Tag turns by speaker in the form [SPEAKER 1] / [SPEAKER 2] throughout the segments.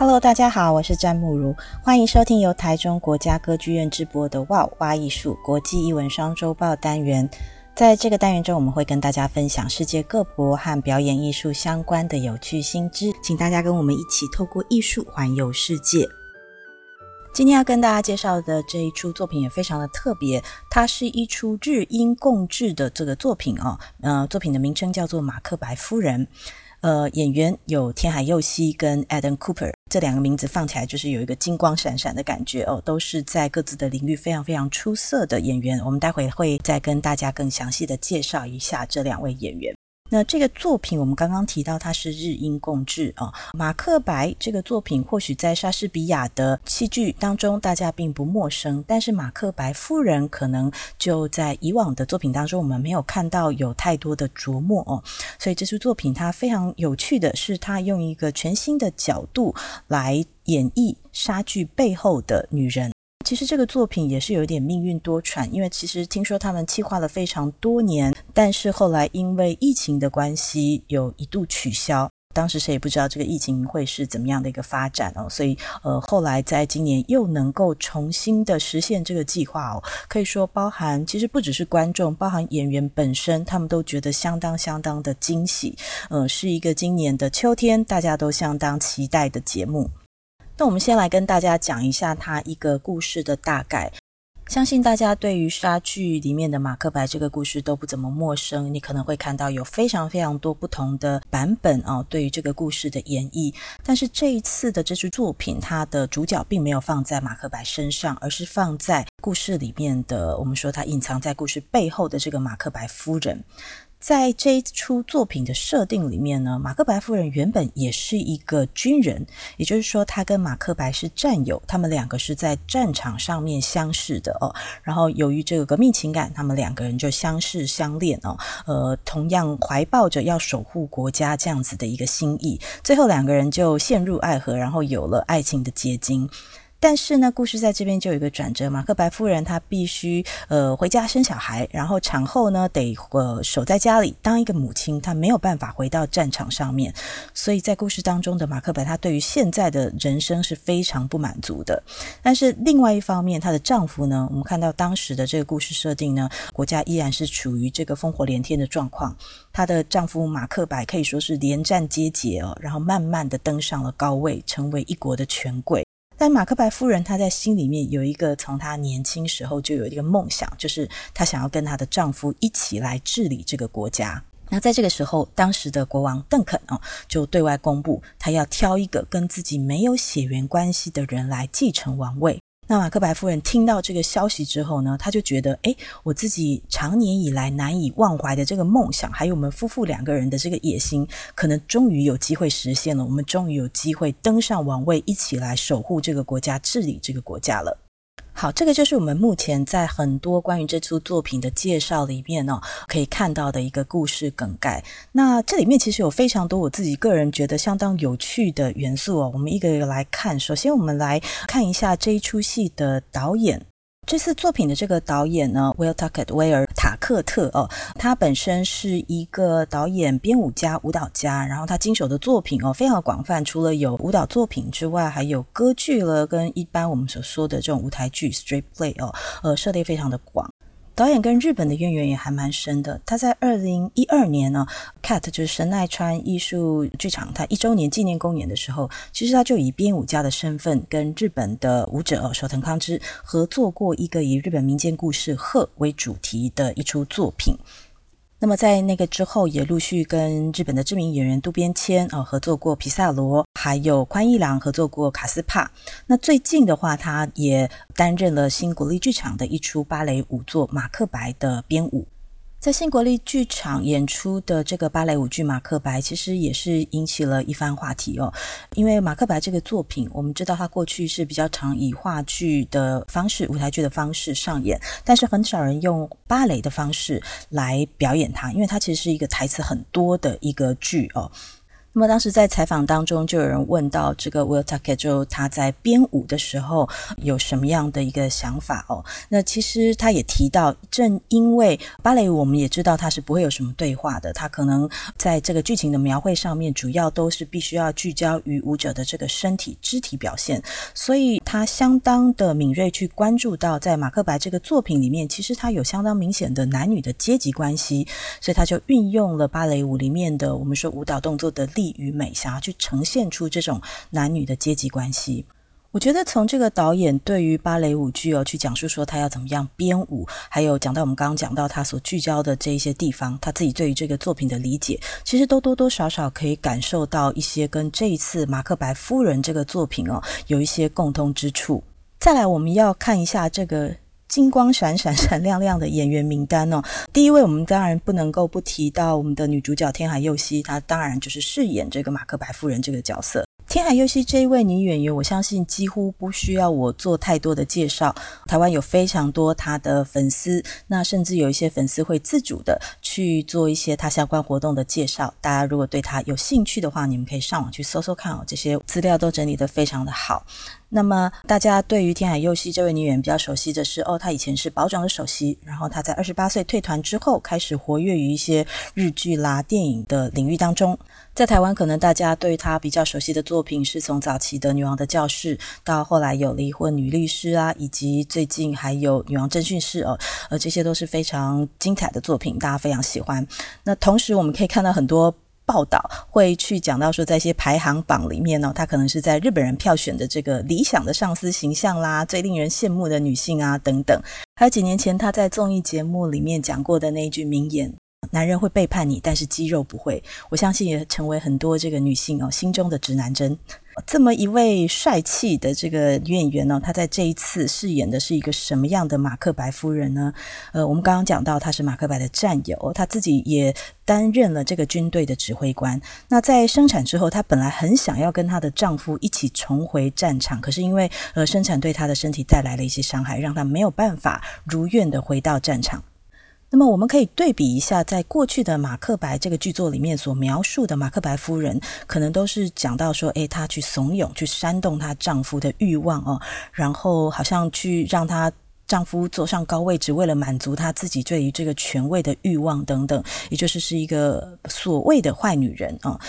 [SPEAKER 1] Hello，大家好，我是詹慕如，欢迎收听由台中国家歌剧院直播的《哇挖艺术国际艺文双周报》单元。在这个单元中，我们会跟大家分享世界各国和表演艺术相关的有趣新知，请大家跟我们一起透过艺术环游世界。今天要跟大家介绍的这一出作品也非常的特别，它是一出日英共制的这个作品哦，呃，作品的名称叫做《马克白夫人》。呃，演员有天海佑希跟 Adam Cooper，这两个名字放起来就是有一个金光闪闪的感觉哦，都是在各自的领域非常非常出色的演员。我们待会会再跟大家更详细的介绍一下这两位演员。那这个作品，我们刚刚提到它是日英共制啊，哦。马克白这个作品，或许在莎士比亚的戏剧当中大家并不陌生，但是马克白夫人可能就在以往的作品当中，我们没有看到有太多的琢磨哦。所以这出作品它非常有趣的是，它用一个全新的角度来演绎莎剧背后的女人。其实这个作品也是有点命运多舛，因为其实听说他们计划了非常多年，但是后来因为疫情的关系，有一度取消。当时谁也不知道这个疫情会是怎么样的一个发展哦，所以呃，后来在今年又能够重新的实现这个计划哦，可以说包含其实不只是观众，包含演员本身，他们都觉得相当相当的惊喜。呃，是一个今年的秋天大家都相当期待的节目。那我们先来跟大家讲一下它一个故事的大概。相信大家对于莎剧里面的马克白这个故事都不怎么陌生，你可能会看到有非常非常多不同的版本哦，对于这个故事的演绎。但是这一次的这出作品，它的主角并没有放在马克白身上，而是放在故事里面的，我们说他隐藏在故事背后的这个马克白夫人。在这一出作品的设定里面呢，马克白夫人原本也是一个军人，也就是说，她跟马克白是战友，他们两个是在战场上面相识的哦。然后由于这个革命情感，他们两个人就相识相恋哦，呃，同样怀抱着要守护国家这样子的一个心意，最后两个人就陷入爱河，然后有了爱情的结晶。但是呢，故事在这边就有一个转折。马克白夫人她必须呃回家生小孩，然后产后呢得呃守在家里当一个母亲，她没有办法回到战场上面。所以在故事当中的马克白，她对于现在的人生是非常不满足的。但是另外一方面，她的丈夫呢，我们看到当时的这个故事设定呢，国家依然是处于这个烽火连天的状况。她的丈夫马克白可以说是连战皆捷哦，然后慢慢的登上了高位，成为一国的权贵。但马克白夫人她在心里面有一个从她年轻时候就有一个梦想，就是她想要跟她的丈夫一起来治理这个国家。那在这个时候，当时的国王邓肯哦，就对外公布，他要挑一个跟自己没有血缘关系的人来继承王位。那马克白夫人听到这个消息之后呢，她就觉得，哎，我自己长年以来难以忘怀的这个梦想，还有我们夫妇两个人的这个野心，可能终于有机会实现了。我们终于有机会登上王位，一起来守护这个国家，治理这个国家了。好，这个就是我们目前在很多关于这出作品的介绍里面哦，可以看到的一个故事梗概。那这里面其实有非常多我自己个人觉得相当有趣的元素哦，我们一个一个来看。首先，我们来看一下这一出戏的导演。这次作品的这个导演呢，，Will Tuckett，，威尔塔克特哦，他本身是一个导演、编舞家、舞蹈家，然后他经手的作品哦非常广泛，除了有舞蹈作品之外，还有歌剧了，跟一般我们所说的这种舞台剧 （straight play） 哦，呃，涉猎非常的广。导演跟日本的渊源也还蛮深的。他在二零一二年呢，CAT 就是神奈川艺术剧场，他一周年纪念公演的时候，其实他就以编舞家的身份跟日本的舞者手藤康之合作过一个以日本民间故事鹤为主题的一出作品。那么在那个之后，也陆续跟日本的知名演员渡边谦啊合作过《皮萨罗》，还有宽一郎合作过《卡斯帕》。那最近的话，他也担任了新国立剧场的一出芭蕾舞作《马克白》的编舞。在新国立剧场演出的这个芭蕾舞剧《马克白》，其实也是引起了一番话题哦。因为《马克白》这个作品，我们知道它过去是比较常以话剧的方式、舞台剧的方式上演，但是很少人用芭蕾的方式来表演它，因为它其实是一个台词很多的一个剧哦。那么当时在采访当中，就有人问到这个 Will Tuckett 就他在编舞的时候有什么样的一个想法哦？那其实他也提到，正因为芭蕾舞，我们也知道它是不会有什么对话的，它可能在这个剧情的描绘上面，主要都是必须要聚焦于舞者的这个身体肢体表现，所以他相当的敏锐去关注到，在马克白这个作品里面，其实它有相当明显的男女的阶级关系，所以他就运用了芭蕾舞里面的我们说舞蹈动作的。力与美，想要去呈现出这种男女的阶级关系。我觉得从这个导演对于芭蕾舞剧哦，去讲述说他要怎么样编舞，还有讲到我们刚刚讲到他所聚焦的这一些地方，他自己对于这个作品的理解，其实都多多少少可以感受到一些跟这一次《马克白夫人》这个作品哦有一些共通之处。再来，我们要看一下这个。金光闪闪、闪亮亮的演员名单哦，第一位我们当然不能够不提到我们的女主角天海佑希，她当然就是饰演这个马克白夫人这个角色。天海佑希这一位女演员，我相信几乎不需要我做太多的介绍。台湾有非常多她的粉丝，那甚至有一些粉丝会自主的去做一些她相关活动的介绍。大家如果对她有兴趣的话，你们可以上网去搜搜看哦，这些资料都整理得非常的好。那么大家对于天海佑希这位女演员比较熟悉的是，哦，她以前是宝冢的首席，然后她在二十八岁退团之后，开始活跃于一些日剧啦、电影的领域当中。在台湾，可能大家对她比较熟悉的作品，是从早期的《女王的教室》到后来有《离婚女律师》啊，以及最近还有《女王侦讯室》哦，呃，这些都是非常精彩的作品，大家非常喜欢。那同时，我们可以看到很多报道会去讲到说，在一些排行榜里面呢，她可能是在日本人票选的这个理想的上司形象啦，最令人羡慕的女性啊等等。还有几年前她在综艺节目里面讲过的那一句名言。男人会背叛你，但是肌肉不会。我相信也成为很多这个女性哦心中的指南针。这么一位帅气的这个女演员呢、她在这一次饰演的是一个什么样的马克白夫人呢？呃，我们刚刚讲到她是马克白的战友，她自己也担任了这个军队的指挥官。那在生产之后，她本来很想要跟她的丈夫一起重回战场，可是因为呃生产对她的身体带来了一些伤害，让她没有办法如愿的回到战场。那么我们可以对比一下，在过去的《马克白》这个剧作里面所描述的马克白夫人，可能都是讲到说，诶，她去怂恿、去煽动她丈夫的欲望哦，然后好像去让她丈夫坐上高位，只为了满足她自己对于这个权位的欲望等等，也就是是一个所谓的坏女人啊。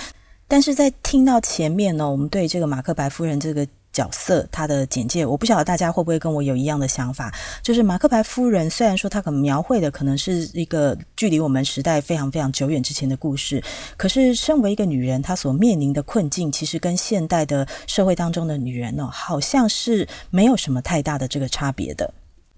[SPEAKER 1] 但是在听到前面呢，我们对这个马克白夫人这个。角色他的简介，我不晓得大家会不会跟我有一样的想法，就是马克白夫人虽然说她可能描绘的可能是一个距离我们时代非常非常久远之前的故事，可是身为一个女人，她所面临的困境其实跟现代的社会当中的女人哦，好像是没有什么太大的这个差别的。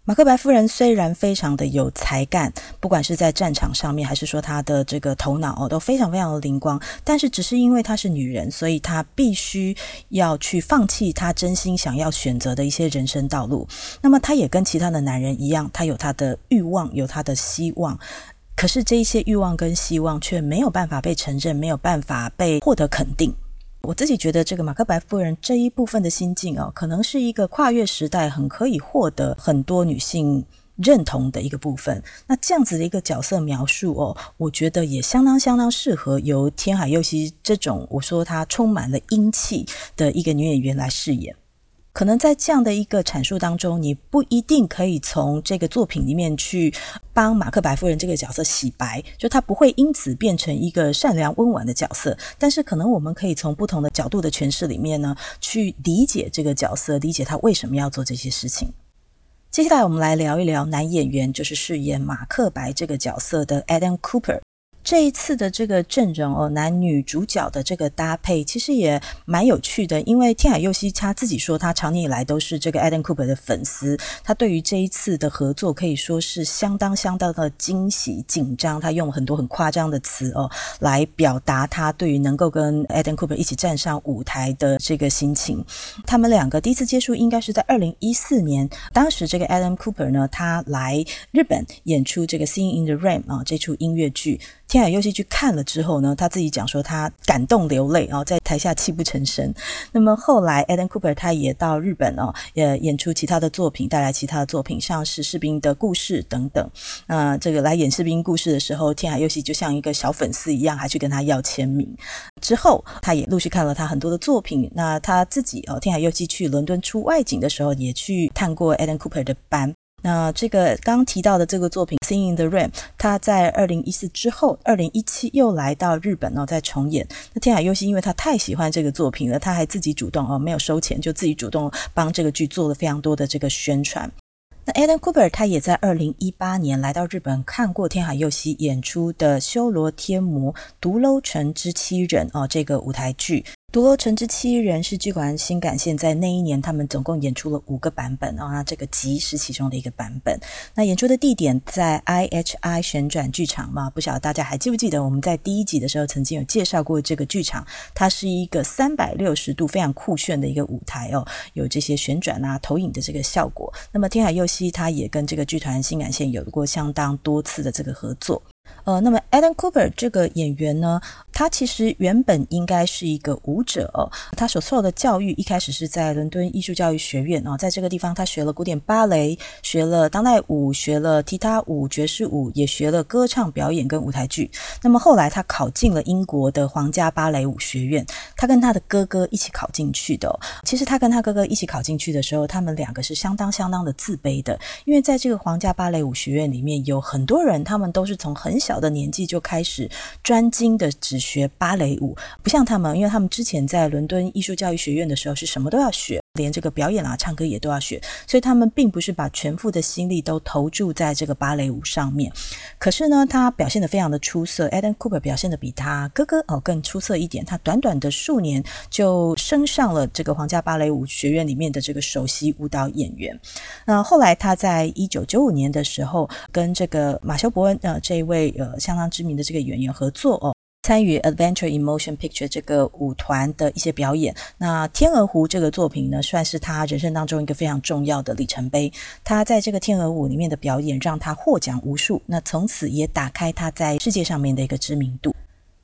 [SPEAKER 1] 马克白夫人虽然非常的有才干，不管是在战场上面，还是说她的这个头脑哦，都非常非常的灵光。但是，只是因为她是女人，所以她必须要去放弃她真心想要选择的一些人生道路。那么，她也跟其他的男人一样，她有她的欲望，有她的希望。可是，这一些欲望跟希望却没有办法被承认，没有办法被获得肯定。我自己觉得这个马克白夫人这一部分的心境哦，可能是一个跨越时代，很可以获得很多女性认同的一个部分。那这样子的一个角色描述哦，我觉得也相当相当适合由天海佑希这种我说她充满了英气的一个女演员来饰演。可能在这样的一个阐述当中，你不一定可以从这个作品里面去帮马克白夫人这个角色洗白，就她不会因此变成一个善良温婉的角色。但是，可能我们可以从不同的角度的诠释里面呢，去理解这个角色，理解他为什么要做这些事情。接下来，我们来聊一聊男演员，就是饰演马克白这个角色的 Adam Cooper。这一次的这个阵容哦，男女主角的这个搭配其实也蛮有趣的。因为天海佑希他自己说，他长年以来都是这个 Adam Cooper 的粉丝，他对于这一次的合作可以说是相当相当的惊喜紧张。他用很多很夸张的词哦，来表达他对于能够跟 Adam Cooper 一起站上舞台的这个心情。他们两个第一次接触应该是在二零一四年，当时这个 Adam Cooper 呢，他来日本演出这个《Sing in the Rain》啊这出音乐剧。天海佑希去看了之后呢，他自己讲说他感动流泪啊，在台下泣不成声。那么后来，Adam Cooper 他也到日本哦，也演出其他的作品，带来其他的作品，像是《士兵的故事》等等。那这个来演《士兵故事》的时候，天海佑希就像一个小粉丝一样，还去跟他要签名。之后，他也陆续看了他很多的作品。那他自己哦，天海佑希去伦敦出外景的时候，也去探过 Adam Cooper 的班。那这个刚提到的这个作品《Singing the Rain》，他在二零一四之后，二零一七又来到日本哦，再重演。那天海佑希因为他太喜欢这个作品了，他还自己主动哦，没有收钱，就自己主动帮这个剧做了非常多的这个宣传。那 Adam Cooper 他也在二零一八年来到日本看过天海佑希演出的《修罗天魔独楼城之七人》哦，这个舞台剧。独楼城之七人是剧团新感线在那一年，他们总共演出了五个版本啊，那这个集是其中的一个版本。那演出的地点在 IHI 旋转剧场嘛，不晓得大家还记不记得我们在第一集的时候曾经有介绍过这个剧场，它是一个三百六十度非常酷炫的一个舞台哦，有这些旋转啊、投影的这个效果。那么天海佑希他也跟这个剧团新感线有过相当多次的这个合作。呃，那么 Adam Cooper 这个演员呢，他其实原本应该是一个舞者。他所受的教育一开始是在伦敦艺术教育学院哦，在这个地方他学了古典芭蕾，学了当代舞，学了踢踏舞、爵士舞，也学了歌唱表演跟舞台剧。那么后来他考进了英国的皇家芭蕾舞学院，他跟他的哥哥一起考进去的。其实他跟他哥哥一起考进去的时候，他们两个是相当相当的自卑的，因为在这个皇家芭蕾舞学院里面有很多人，他们都是从很很小的年纪就开始专精的只学芭蕾舞，不像他们，因为他们之前在伦敦艺术教育学院的时候是什么都要学，连这个表演啊、唱歌也都要学，所以他们并不是把全副的心力都投注在这个芭蕾舞上面。可是呢，他表现的非常的出色，Adam Cooper 表现的比他哥哥哦更出色一点。他短短的数年就升上了这个皇家芭蕾舞学院里面的这个首席舞蹈演员。那后来他在一九九五年的时候，跟这个马修·伯恩呃这一位呃相当知名的这个演员合作哦。参与 Adventure in Motion Picture 这个舞团的一些表演，那《天鹅湖》这个作品呢，算是他人生当中一个非常重要的里程碑。他在这个《天鹅舞》里面的表演，让他获奖无数，那从此也打开他在世界上面的一个知名度。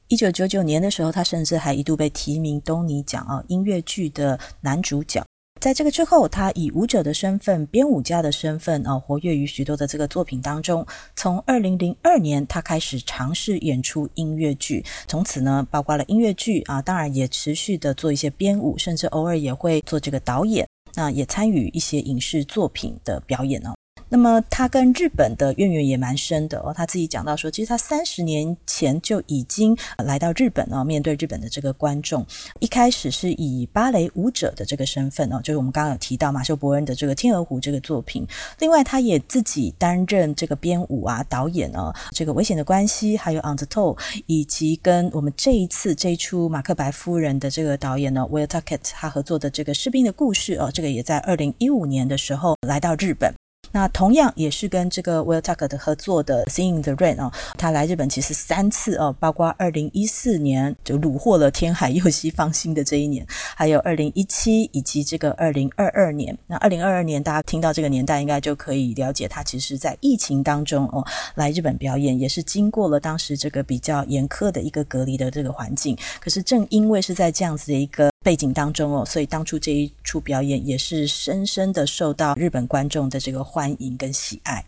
[SPEAKER 1] 一九九九年的时候，他甚至还一度被提名东尼奖啊，音乐剧的男主角。在这个之后，他以舞者的身份、编舞家的身份啊，活跃于许多的这个作品当中。从二零零二年，他开始尝试演出音乐剧，从此呢，包括了音乐剧啊，当然也持续的做一些编舞，甚至偶尔也会做这个导演，那也参与一些影视作品的表演哦。那么他跟日本的渊源也蛮深的哦，他自己讲到说，其实他三十年前就已经来到日本哦，面对日本的这个观众，一开始是以芭蕾舞者的这个身份哦，就是我们刚刚有提到马修·伯恩的这个《天鹅湖》这个作品，另外他也自己担任这个编舞啊、导演啊，这个危险的关系，还有《On the Toe》，以及跟我们这一次这一出《马克白夫人》的这个导演呢，Will Tuckett 他合作的这个士兵的故事哦，这个也在二零一五年的时候来到日本。那同样也是跟这个 Will Tuckett 合作的《Singing the Rain》哦，他来日本其实三次哦，包括二零一四年就虏获了天海佑希芳心的这一年，还有二零一七以及这个二零二二年。那二零二二年大家听到这个年代，应该就可以了解他其实在疫情当中哦来日本表演，也是经过了当时这个比较严苛的一个隔离的这个环境。可是正因为是在这样子的一个背景当中哦，所以当初这一出表演也是深深的受到日本观众的这个欢迎跟喜爱。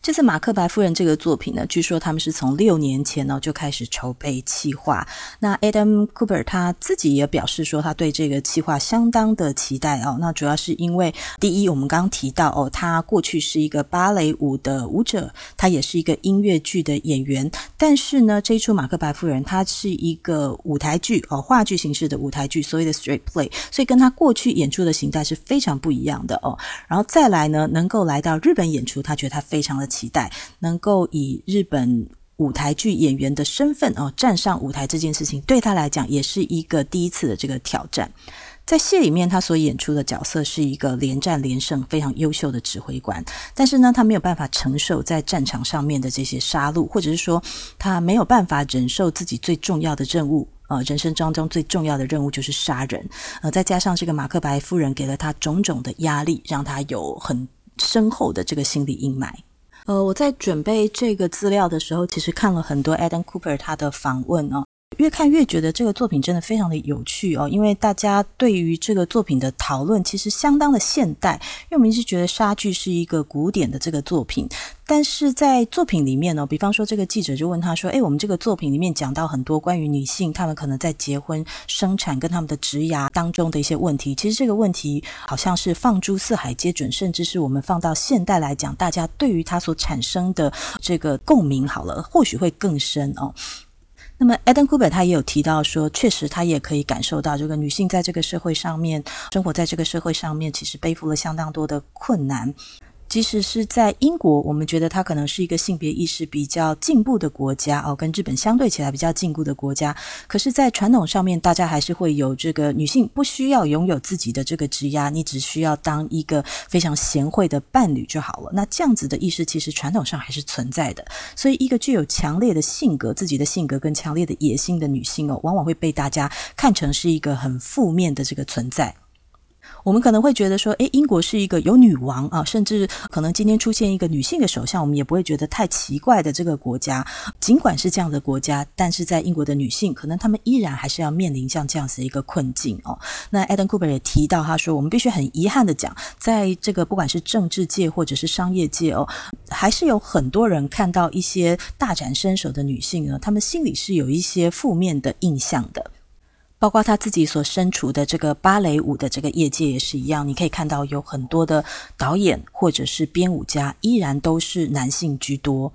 [SPEAKER 1] 这次《马克白夫人》这个作品呢，据说他们是从六年前呢就开始筹备企划。那 Adam Cooper 他自己也表示说，他对这个企划相当的期待哦。那主要是因为，第一，我们刚刚提到哦，他过去是一个芭蕾舞的舞者，他也是一个音乐剧的演员。但是呢，这一出《马克白夫人》它是一个舞台剧哦，话剧形式的舞台剧，所谓的 straight play，所以跟他过去演出的形态是非常不一样的哦。然后再来呢，能够来到日本演出，他觉得他非常的。期待能够以日本舞台剧演员的身份哦站上舞台这件事情，对他来讲也是一个第一次的这个挑战。在戏里面，他所演出的角色是一个连战连胜、非常优秀的指挥官，但是呢，他没有办法承受在战场上面的这些杀戮，或者是说他没有办法忍受自己最重要的任务，呃，人生当中最重要的任务就是杀人。呃，再加上这个马克白夫人给了他种种的压力，让他有很深厚的这个心理阴霾。呃，我在准备这个资料的时候，其实看了很多 Adam Cooper 他的访问哦。越看越觉得这个作品真的非常的有趣哦，因为大家对于这个作品的讨论其实相当的现代，因为我们一直觉得莎剧是一个古典的这个作品，但是在作品里面呢，比方说这个记者就问他说：“诶，我们这个作品里面讲到很多关于女性，她们可能在结婚、生产跟她们的职涯当中的一些问题，其实这个问题好像是放诸四海皆准，甚至是我们放到现代来讲，大家对于它所产生的这个共鸣，好了，或许会更深哦。”那么，Adam Cooper 他也有提到说，确实他也可以感受到，这个女性在这个社会上面生活在这个社会上面，其实背负了相当多的困难。即使是在英国，我们觉得它可能是一个性别意识比较进步的国家哦，跟日本相对起来比较进步的国家。可是，在传统上面，大家还是会有这个女性不需要拥有自己的这个职压，你只需要当一个非常贤惠的伴侣就好了。那这样子的意识，其实传统上还是存在的。所以，一个具有强烈的性格、自己的性格跟强烈的野心的女性哦，往往会被大家看成是一个很负面的这个存在。我们可能会觉得说，诶，英国是一个有女王啊，甚至可能今天出现一个女性的首相，我们也不会觉得太奇怪的这个国家。尽管是这样的国家，但是在英国的女性，可能她们依然还是要面临像这样子的一个困境哦。那 Adam Cooper 也提到，他说，我们必须很遗憾的讲，在这个不管是政治界或者是商业界哦，还是有很多人看到一些大展身手的女性呢，她们心里是有一些负面的印象的。包括他自己所身处的这个芭蕾舞的这个业界也是一样，你可以看到有很多的导演或者是编舞家依然都是男性居多。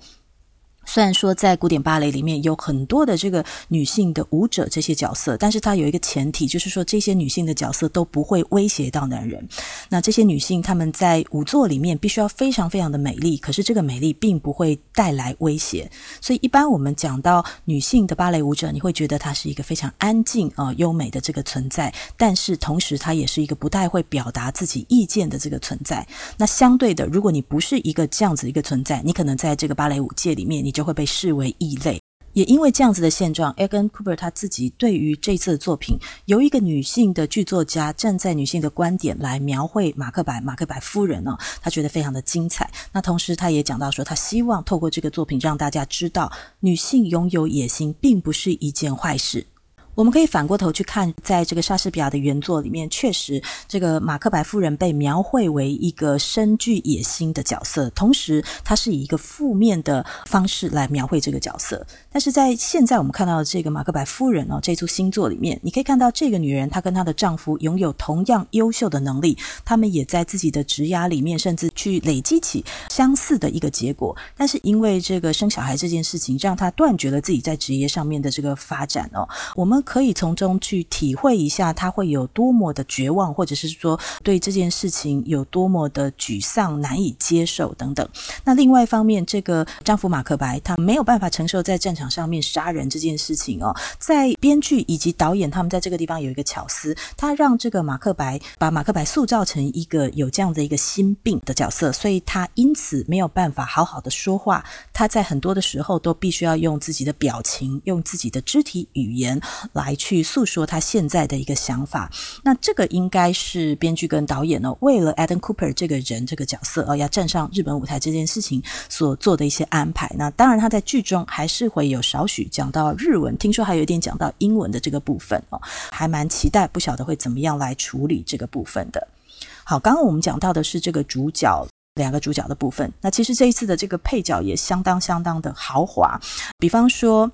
[SPEAKER 1] 虽然说在古典芭蕾里面有很多的这个女性的舞者这些角色，但是它有一个前提，就是说这些女性的角色都不会威胁到男人。那这些女性她们在舞作里面必须要非常非常的美丽，可是这个美丽并不会带来威胁。所以一般我们讲到女性的芭蕾舞者，你会觉得她是一个非常安静啊、优美的这个存在，但是同时她也是一个不太会表达自己意见的这个存在。那相对的，如果你不是一个这样子一个存在，你可能在这个芭蕾舞界里面你。就会被视为异类，也因为这样子的现状，Eagan Cooper 他自己对于这次的作品，由一个女性的剧作家站在女性的观点来描绘马克白、马克白夫人呢，他觉得非常的精彩。那同时他也讲到说，他希望透过这个作品让大家知道，女性拥有野心并不是一件坏事。我们可以反过头去看，在这个莎士比亚的原作里面，确实这个马克白夫人被描绘为一个深具野心的角色，同时她是以一个负面的方式来描绘这个角色。但是在现在我们看到的这个马克白夫人哦，这出新作里面，你可以看到这个女人她跟她的丈夫拥有同样优秀的能力，他们也在自己的职涯里面甚至去累积起相似的一个结果。但是因为这个生小孩这件事情，让她断绝了自己在职业上面的这个发展哦，我们。可以从中去体会一下，他会有多么的绝望，或者是说对这件事情有多么的沮丧、难以接受等等。那另外一方面，这个丈夫马克白他没有办法承受在战场上面杀人这件事情哦。在编剧以及导演他们在这个地方有一个巧思，他让这个马克白把马克白塑造成一个有这样的一个心病的角色，所以他因此没有办法好好的说话。他在很多的时候都必须要用自己的表情、用自己的肢体语言。来去诉说他现在的一个想法，那这个应该是编剧跟导演呢，为了 Adam Cooper 这个人这个角色而要站上日本舞台这件事情所做的一些安排。那当然他在剧中还是会有少许讲到日文，听说还有一点讲到英文的这个部分哦，还蛮期待，不晓得会怎么样来处理这个部分的。好，刚刚我们讲到的是这个主角两个主角的部分，那其实这一次的这个配角也相当相当的豪华，比方说。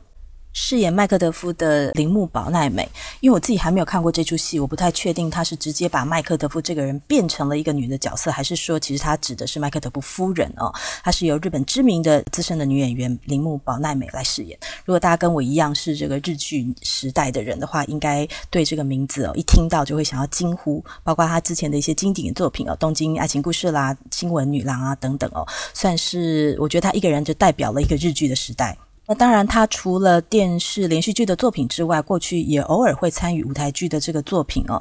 [SPEAKER 1] 饰演麦克德夫的铃木保奈美，因为我自己还没有看过这出戏，我不太确定他是直接把麦克德夫这个人变成了一个女的角色，还是说其实他指的是麦克德夫夫人哦。她是由日本知名的资深的女演员铃木保奈美来饰演。如果大家跟我一样是这个日剧时代的人的话，应该对这个名字哦一听到就会想要惊呼，包括她之前的一些经典作品哦，《东京爱情故事》啦，《新闻女郎》啊等等哦，算是我觉得她一个人就代表了一个日剧的时代。那当然，他除了电视连续剧的作品之外，过去也偶尔会参与舞台剧的这个作品哦。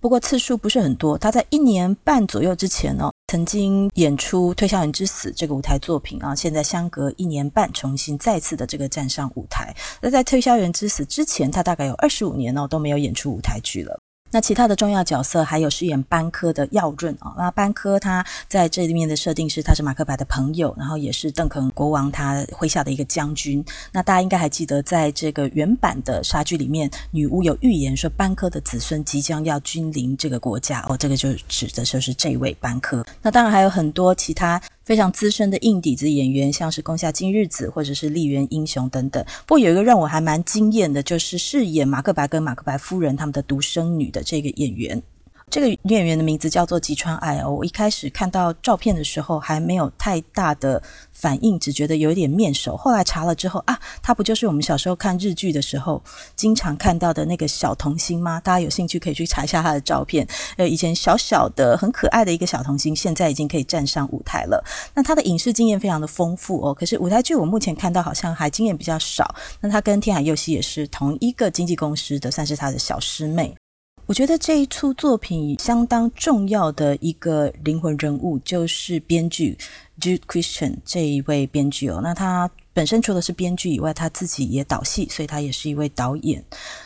[SPEAKER 1] 不过次数不是很多。他在一年半左右之前哦，曾经演出《推销员之死》这个舞台作品啊。现在相隔一年半，重新再次的这个站上舞台。那在《推销员之死》之前，他大概有二十五年哦都没有演出舞台剧了。那其他的重要角色还有饰演班科的耀润啊，那班科他在这里面的设定是他是马克白的朋友，然后也是邓肯国王他麾下的一个将军。那大家应该还记得，在这个原版的莎剧里面，女巫有预言说班科的子孙即将要君临这个国家哦，这个就指的就是这位班科。那当然还有很多其他非常资深的硬底子演员，像是宫下金日子或者是丽媛英雄等等。不过有一个让我还蛮惊艳的，就是饰演马克白跟马克白夫人他们的独生女的这个演员。这个女演员的名字叫做吉川爱哦。我一开始看到照片的时候还没有太大的反应，只觉得有一点面熟。后来查了之后啊，她不就是我们小时候看日剧的时候经常看到的那个小童星吗？大家有兴趣可以去查一下她的照片。呃，以前小小的很可爱的一个小童星，现在已经可以站上舞台了。那她的影视经验非常的丰富哦，可是舞台剧我目前看到好像还经验比较少。那她跟天海佑希也是同一个经纪公司的，算是她的小师妹。我觉得这一出作品相当重要的一个灵魂人物就是编剧 Jude Christian 这一位编剧哦。那他本身除了是编剧以外，他自己也导戏，所以他也是一位导演，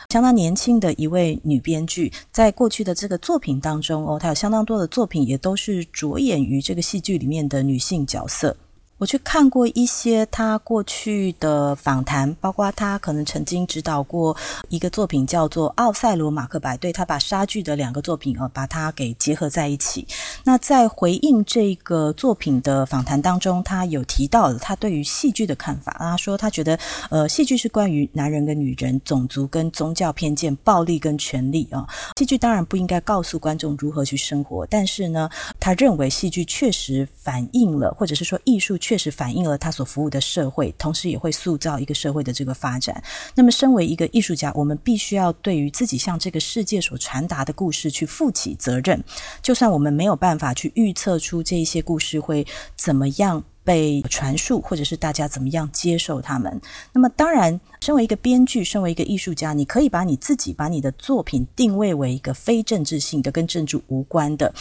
[SPEAKER 1] 相当年轻的一位女编剧。在过去的这个作品当中哦，她有相当多的作品也都是着眼于这个戏剧里面的女性角色。我去看过一些他过去的访谈，包括他可能曾经指导过一个作品叫做《奥赛罗马克白》，对，他把莎剧的两个作品呃，把它给结合在一起。那在回应这个作品的访谈当中，他有提到了他对于戏剧的看法。他说他觉得呃，戏剧是关于男人跟女人、种族跟宗教偏见、暴力跟权力啊。戏剧当然不应该告诉观众如何去生活，但是呢，他认为戏剧确实反映了，或者是说艺术确。确实反映了他所服务的社会，同时也会塑造一个社会的这个发展。那么，身为一个艺术家，我们必须要对于自己向这个世界所传达的故事去负起责任。就算我们没有办法去预测出这一些故事会怎么样被传述，或者是大家怎么样接受他们，那么当然，身为一个编剧，身为一个艺术家，你可以把你自己把你的作品定位为一个非政治性的、跟政治无关的。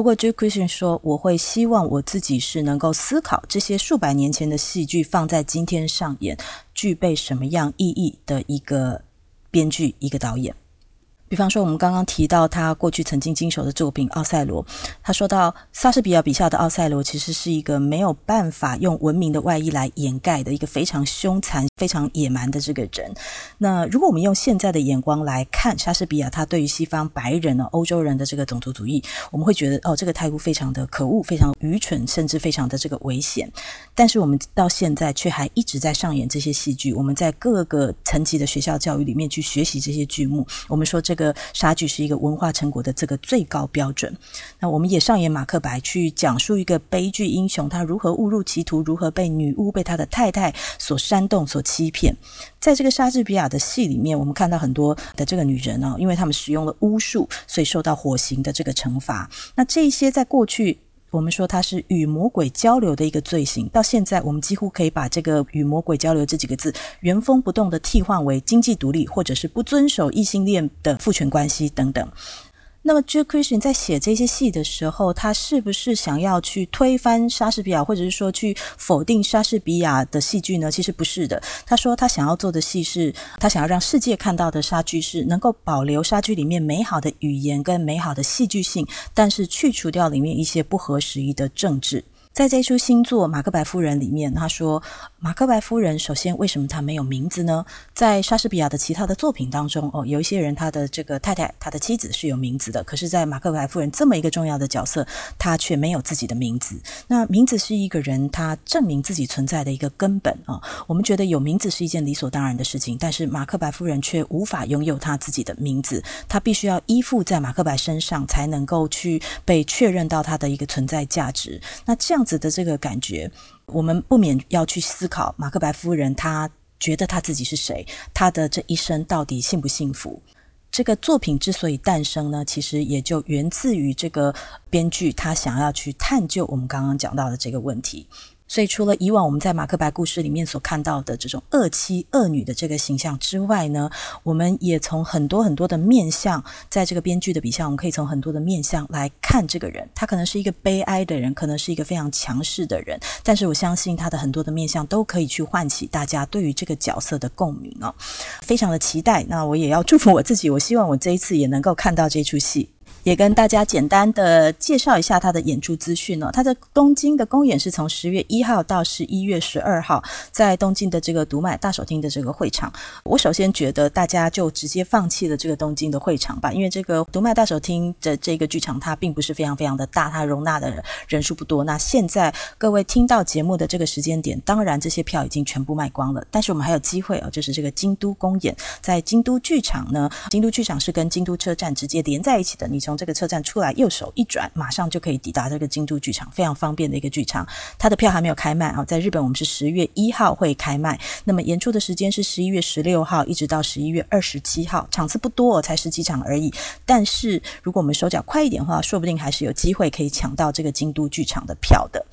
[SPEAKER 1] 不过，Jude Christian 说：“我会希望我自己是能够思考这些数百年前的戏剧放在今天上演，具备什么样意义的一个编剧、一个导演。”比方说，我们刚刚提到他过去曾经经手的作品《奥赛罗》，他说到莎士比亚笔下的奥赛罗其实是一个没有办法用文明的外衣来掩盖的一个非常凶残、非常野蛮的这个人。那如果我们用现在的眼光来看莎士比亚，他对于西方白人呢、欧洲人的这个种族主义，我们会觉得哦，这个态度非常的可恶、非常愚蠢，甚至非常的这个危险。但是我们到现在却还一直在上演这些戏剧，我们在各个层级的学校教育里面去学习这些剧目。我们说这个。个杀剧是一个文化成果的这个最高标准。那我们也上演马克白，去讲述一个悲剧英雄他如何误入歧途，如何被女巫、被他的太太所煽动、所欺骗。在这个莎士比亚的戏里面，我们看到很多的这个女人哦，因为他们使用了巫术，所以受到火刑的这个惩罚。那这些在过去。我们说它是与魔鬼交流的一个罪行，到现在我们几乎可以把这个“与魔鬼交流”这几个字原封不动的替换为经济独立，或者是不遵守异性恋的父权关系等等。那么 j u k Christian 在写这些戏的时候，他是不是想要去推翻莎士比亚，或者是说去否定莎士比亚的戏剧呢？其实不是的。他说他想要做的戏是，他想要让世界看到的莎剧是能够保留莎剧里面美好的语言跟美好的戏剧性，但是去除掉里面一些不合时宜的政治。在这一出新作《马克白夫人》里面，他说。马克白夫人，首先为什么她没有名字呢？在莎士比亚的其他的作品当中，哦，有一些人他的这个太太，他的妻子是有名字的，可是，在马克白夫人这么一个重要的角色，他却没有自己的名字。那名字是一个人他证明自己存在的一个根本啊。我们觉得有名字是一件理所当然的事情，但是马克白夫人却无法拥有他自己的名字，他必须要依附在马克白身上，才能够去被确认到他的一个存在价值。那这样样子的这个感觉。我们不免要去思考，马克白夫人她觉得她自己是谁？她的这一生到底幸不幸福？这个作品之所以诞生呢，其实也就源自于这个编剧他想要去探究我们刚刚讲到的这个问题。所以，除了以往我们在马克白故事里面所看到的这种恶妻恶女的这个形象之外呢，我们也从很多很多的面相，在这个编剧的笔下，我们可以从很多的面相来看这个人。他可能是一个悲哀的人，可能是一个非常强势的人，但是我相信他的很多的面相都可以去唤起大家对于这个角色的共鸣哦，非常的期待。那我也要祝福我自己，我希望我这一次也能够看到这出戏。也跟大家简单的介绍一下他的演出资讯哦。他的东京的公演是从十月一号到十一月十二号，在东京的这个读卖大手厅的这个会场。我首先觉得大家就直接放弃了这个东京的会场吧，因为这个读卖大手厅的这个剧场它并不是非常非常的大，它容纳的人人数不多。那现在各位听到节目的这个时间点，当然这些票已经全部卖光了，但是我们还有机会哦，就是这个京都公演，在京都剧场呢，京都剧场是跟京都车站直接连在一起的，你从这个车站出来，右手一转，马上就可以抵达这个京都剧场，非常方便的一个剧场。它的票还没有开卖啊，在日本我们是十月一号会开卖。那么演出的时间是十一月十六号一直到十一月二十七号，场次不多，才十几场而已。但是如果我们手脚快一点的话，说不定还是有机会可以抢到这个京都剧场的票的。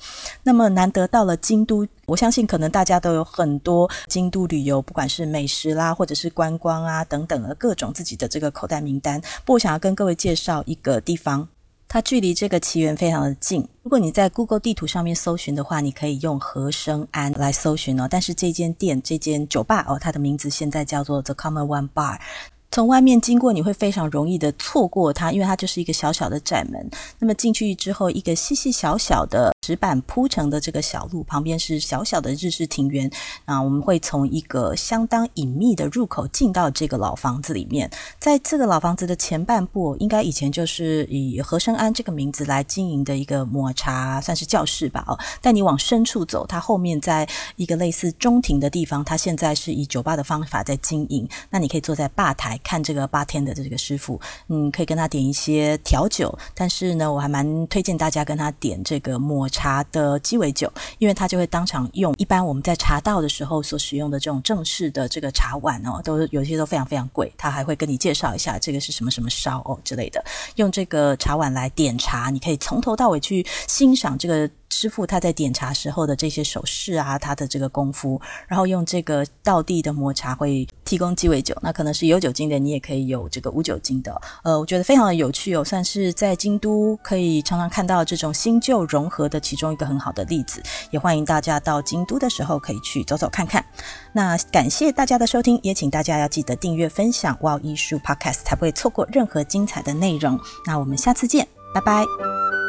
[SPEAKER 1] 那么难得到了京都，我相信可能大家都有很多京都旅游，不管是美食啦，或者是观光啊等等的各种自己的这个口袋名单。不过我想要跟各位介绍。一个地方，它距离这个奇缘非常的近。如果你在 Google 地图上面搜寻的话，你可以用和生庵来搜寻哦。但是这间店、这间酒吧哦，它的名字现在叫做 The Common One Bar。从外面经过，你会非常容易的错过它，因为它就是一个小小的窄门。那么进去之后，一个细细小小的石板铺成的这个小路，旁边是小小的日式庭园。啊，我们会从一个相当隐秘的入口进到这个老房子里面。在这个老房子的前半部，应该以前就是以和生庵这个名字来经营的一个抹茶，算是教室吧。哦，但你往深处走，它后面在一个类似中庭的地方，它现在是以酒吧的方法在经营。那你可以坐在吧台。看这个八天的这个师傅，嗯，可以跟他点一些调酒，但是呢，我还蛮推荐大家跟他点这个抹茶茶的鸡尾酒，因为他就会当场用一般我们在茶道的时候所使用的这种正式的这个茶碗哦，都有些都非常非常贵，他还会跟你介绍一下这个是什么什么烧哦之类的，用这个茶碗来点茶，你可以从头到尾去欣赏这个。师傅他在点茶时候的这些手势啊，他的这个功夫，然后用这个道地的抹茶会提供鸡尾酒，那可能是有酒精的，你也可以有这个无酒精的。呃，我觉得非常的有趣哦，算是在京都可以常常看到这种新旧融合的其中一个很好的例子。也欢迎大家到京都的时候可以去走走看看。那感谢大家的收听，也请大家要记得订阅分享 WOW 艺术 Podcast，才不会错过任何精彩的内容。那我们下次见，拜拜。